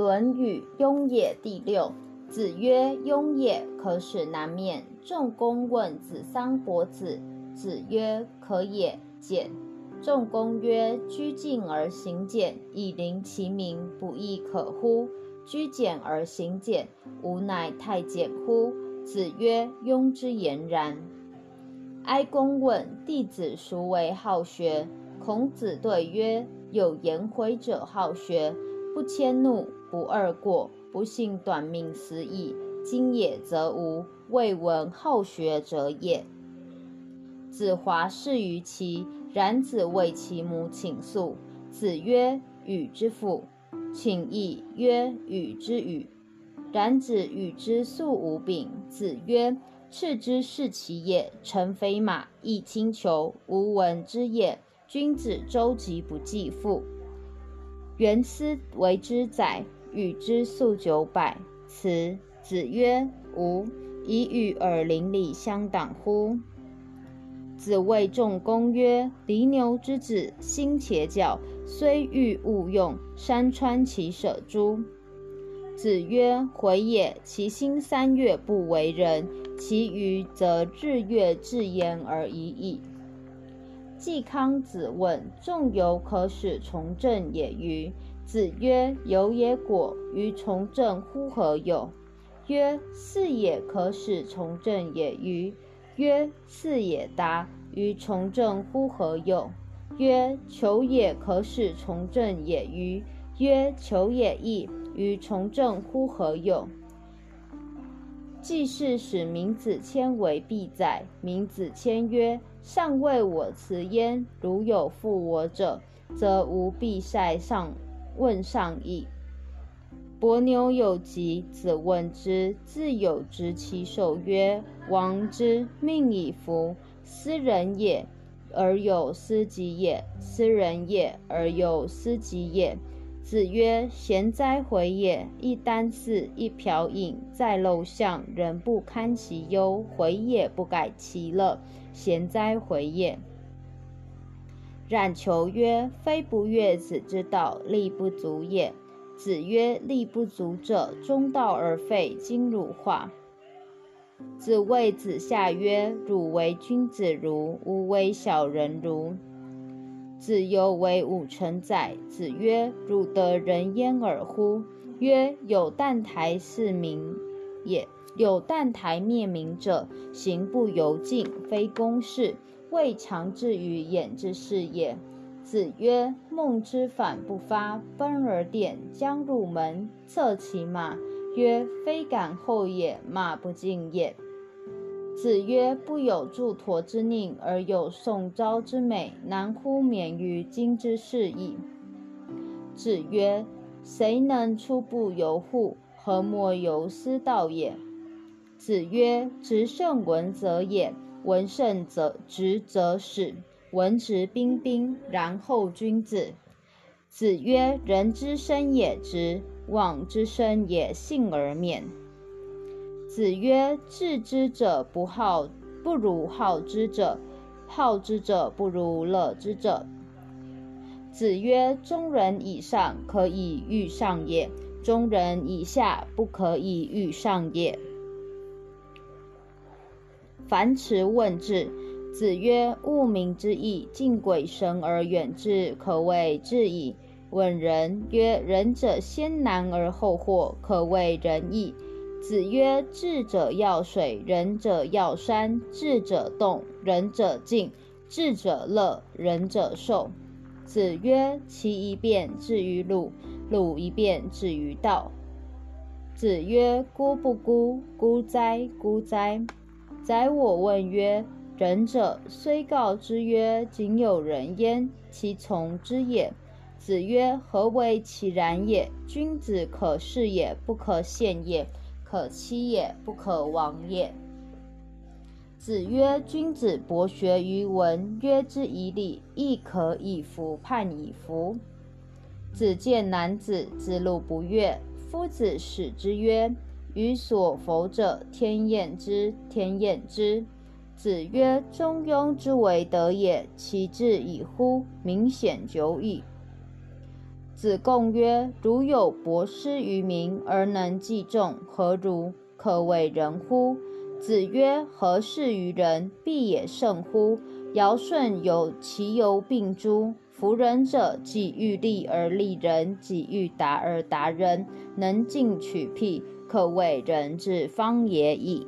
论语·雍也第六。子曰：“雍也，可使南面。”仲公问子桑伯子。子曰：“可也。”简。仲公曰：“居敬而行俭，以临其民，不亦可乎？居简而行俭，吾乃太简乎？”子曰：“庸之言然。”哀公问弟子孰为好学？孔子对曰：“有颜回者好学，不迁怒，不贰过，不幸短命死矣。今也则无，未闻好学者也。”子华侍于其，然子为其母请诉。子曰：“与之父。”请义曰：“与之与。”然子与之素无柄。子曰：“赤之是其也，乘非马，亦轻裘，无闻之也。”君子周疾不继父。元思为之宰，与之数九百。辞。子曰：“吾以与尔邻里相党乎？”子谓仲公曰：“犁牛之子，心且教，虽欲勿用，山川其舍诸？”子曰：“回也。其心三月不为人，其余则日月至焉而已矣。”季康子问仲由可使从政也与？子曰：由也果，于从政乎何有？曰：是也可使从政也与？曰：是也达，于从政乎何有？曰：求也可使从政也与？曰：求也易，于从政乎何有？既是使民子谦为必宰。民子谦曰：上为我辞焉，如有负我者，则无必塞上问上矣。伯牛有疾，子问之，自有执其手曰：“王之命以服，斯人也，而有斯己也；斯人也，而有斯己也。”子曰：“贤哉，回也！一箪食，一瓢饮，在陋巷，人不堪其忧，回也不改其乐。”贤哉，回也！冉求曰：“非不悦子之道，力不足也。”子曰：“力不足者，中道而废，今汝化。”子谓子夏曰：“汝为君子如，吾为小人如。”子游为五成宰。子曰：“汝得人焉耳乎？”曰：“有澹台四民也。”有澹台灭民者，行不由径，非公事，未尝至于眼之是也。子曰：梦之反不发，奔而殿，将入门，策其马。曰：非敢后也，马不进也。子曰：不有助陀之佞，而有宋昭之美，难乎免于今之事矣。子曰：谁能出不由户？何莫由斯道也？子曰：“直胜文则也，文胜则直则始。文质彬彬，然后君子。”子曰：“人之生也直，往之生也信而免。”子曰：“智之者不好，不如好之者；好之者不如乐之者。”子曰：“中人以上，可以欲上也；中人以下，不可以欲上也。”樊迟问智，子曰：“物民之义，敬鬼神而远之，可谓智矣。”问仁曰：“仁者先难而后获，可谓仁义。”子曰：“智者要水，仁者要山；智者动，仁者静；智者乐，仁者寿。”子曰：“其一辩至于鲁，鲁一辩至于道。”子曰：“孤不孤？孤哉，孤哉！”宰我问曰：“仁者虽告之曰：‘仅有仁焉’，其从之也？”子曰：“何为其然也？君子可视也，不可陷也；可欺也，不可亡也。”子曰：“君子博学于文，约之以礼，亦可以服判以服。”子见男子，子路不悦。夫子使之曰。予所否者，天厌之，天厌之。子曰：“中庸之为德也，其志矣乎！明显久矣。”子贡曰：“如有博施于民而能济众，何如？可谓仁乎？”子曰：“何事于人，必也胜乎？尧舜有其犹并诸？夫仁者，己欲立而立人，己欲达而达人，能进取辟，可谓人之方也已。”